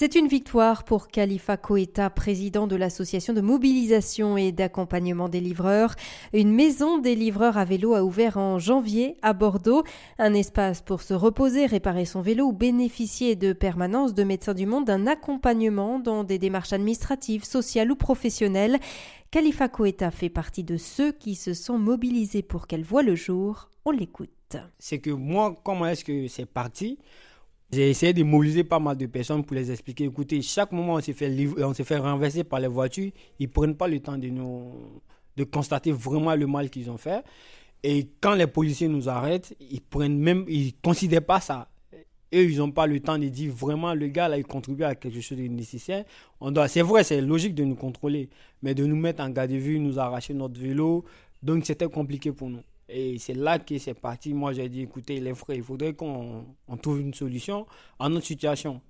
C'est une victoire pour Khalifa Koeta, président de l'association de mobilisation et d'accompagnement des livreurs. Une maison des livreurs à vélo a ouvert en janvier à Bordeaux. Un espace pour se reposer, réparer son vélo ou bénéficier de permanence de médecins du monde d'un accompagnement dans des démarches administratives, sociales ou professionnelles. Khalifa Koeta fait partie de ceux qui se sont mobilisés pour qu'elle voie le jour. On l'écoute. C'est que moi, comment est-ce que c'est parti? J'ai essayé de mobiliser pas mal de personnes pour les expliquer. Écoutez, chaque moment on s'est fait, on s'est fait renverser par les voitures, ils ne prennent pas le temps de, nous, de constater vraiment le mal qu'ils ont fait. Et quand les policiers nous arrêtent, ils prennent même, ils considèrent pas ça. Eux, ils n'ont pas le temps de dire vraiment le gars là, il contribue à quelque chose de nécessaire. On doit, c'est vrai, c'est logique de nous contrôler, mais de nous mettre en garde de vue, nous arracher notre vélo, donc c'était compliqué pour nous. Et c'est là que c'est parti. Moi, j'ai dit, écoutez, les frères, il faudrait qu'on trouve une solution à notre situation.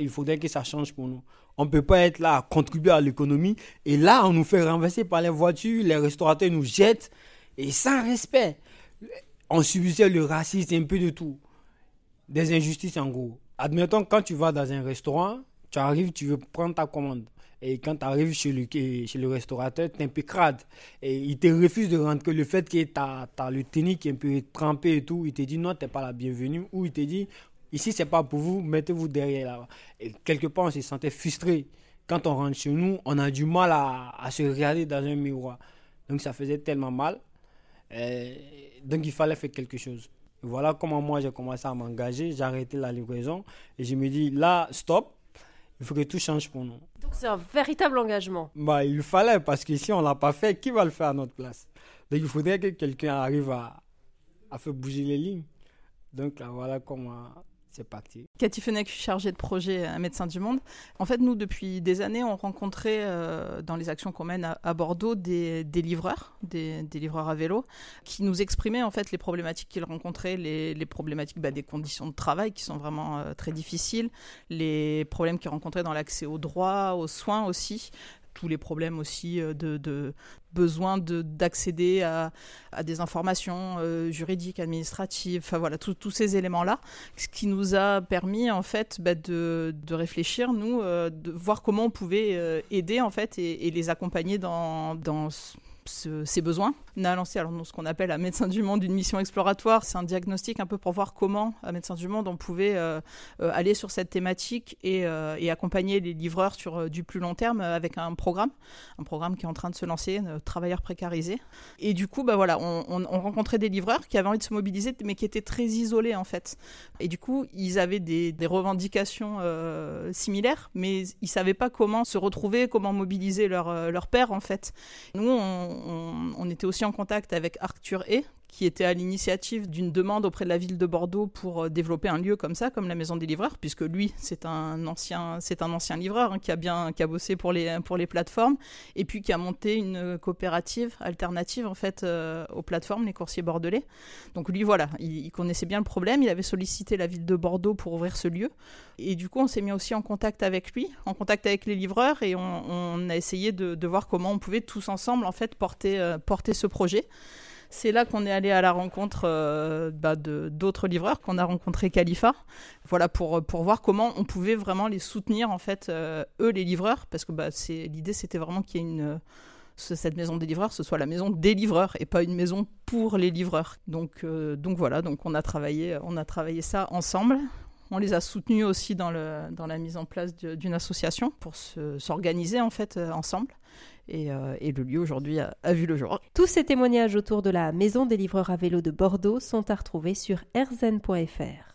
Il, faudrait que ça change pour nous. On ne peut pas être là à contribuer à l'économie. Et là, on nous fait renverser par les voitures, les restaurateurs nous jettent. Et sans respect. On subissait le racisme, un peu de tout. Des injustices en gros. Admettons, quand tu vas dans un restaurant, tu arrives, tu veux prendre ta commande. Et quand tu arrives chez le, chez le restaurateur, tu es un peu crade. Et il te refuse de rentrer. Le fait que tu as, le tennis qui est un peu trempé et tout, il te dit non, tu n'es pas la bienvenue. Ou il te dit ici, c'est pas pour vous, mettez-vous derrière là. Et quelque part, on se sentait frustré. Quand on rentre chez nous, on a du mal à, à se regarder dans un miroir. Donc ça faisait tellement mal. donc il fallait faire quelque chose. voilà comment moi j'ai commencé à m'engager. J'ai arrêté la livraison et je me dis là, stop il faut que tout change pour nous. Donc c'est un véritable engagement. Bah, il fallait, parce que si on ne l'a pas fait, qui va le faire à notre place? Donc il faudrait que quelqu'un arrive à, à faire bouger les lignes. Donc là, voilà comment c'est parti. Cathy Fenech, chargée de projet à Médecins du Monde. En fait, nous, depuis des années, on rencontrait euh, dans les actions qu'on mène à, Bordeaux des, livreurs, des, livreurs à vélo, qui nous exprimaient en fait les problématiques qu'ils rencontraient, les, problématiques bah, des conditions de travail qui sont vraiment euh, très difficiles, les problèmes qu'ils rencontraient dans l'accès aux droits, aux soins aussi, tous les problèmes aussi euh, de, de besoin d'accéder à, à, des informations euh, juridiques, administratives, enfin voilà, tous ces éléments-là, ce qui nous a permis en fait bah, de, de, réfléchir, nous, euh, de voir comment on pouvait aider en fait et, les accompagner dans, dans ses besoins. On a lancé alors, ce qu'on appelle à Médecins du Monde une mission exploratoire. C'est un diagnostic un peu pour voir comment, à Médecins du Monde, on pouvait euh, euh, aller sur cette thématique et, euh, accompagner les livreurs sur du plus long terme avec un programme, un programme qui est en train de se lancer, Travailleurs précarisés. Et du coup, bah voilà, on, on, rencontrait des livreurs qui avaient envie de se mobiliser, mais qui étaient très isolés en fait. Et du coup, ils avaient des, revendications similaires, mais ils savaient pas comment se retrouver, comment mobiliser leur, père en fait. Nous, on, était aussi contact avec Arthur E, qui était à l'initiative d'une demande auprès de la ville de Bordeaux pour euh, développer un lieu comme ça, comme la Maison des Livreurs, puisque lui, c'est un ancien, c'est un ancien livreur hein, qui a bien, qui a bossé pour les, pour les plateformes, et puis qui a monté une coopérative alternative en fait euh, aux plateformes, les coursiers bordelais. Donc lui, voilà, il, connaissait bien le problème, il avait sollicité la ville de Bordeaux pour ouvrir ce lieu, et du coup, on s'est mis aussi en contact avec lui, en contact avec les livreurs, et on, a essayé de, voir comment on pouvait tous ensemble en fait porter, euh, porter ce projet. C'est là qu'on est allé à la rencontre euh, bah, de d'autres livreurs, qu'on a rencontré Khalifa, voilà pour pour voir comment on pouvait vraiment les soutenir en fait euh, eux les livreurs, parce que bah, c'est l'idée c'était vraiment qu'il y ait une cette maison des livreurs, ce soit la maison des livreurs et pas une maison pour les livreurs. Donc, euh, donc voilà, donc on a travaillé, on a travaillé ça ensemble. On les a soutenus aussi dans, le, dans la mise en place d'une association pour s'organiser en fait ensemble. Euh, et, le lieu aujourd'hui a, vu le jour. Tous ces témoignages autour de la maison des livreurs à vélo de Bordeaux sont à retrouver sur erzen.fr.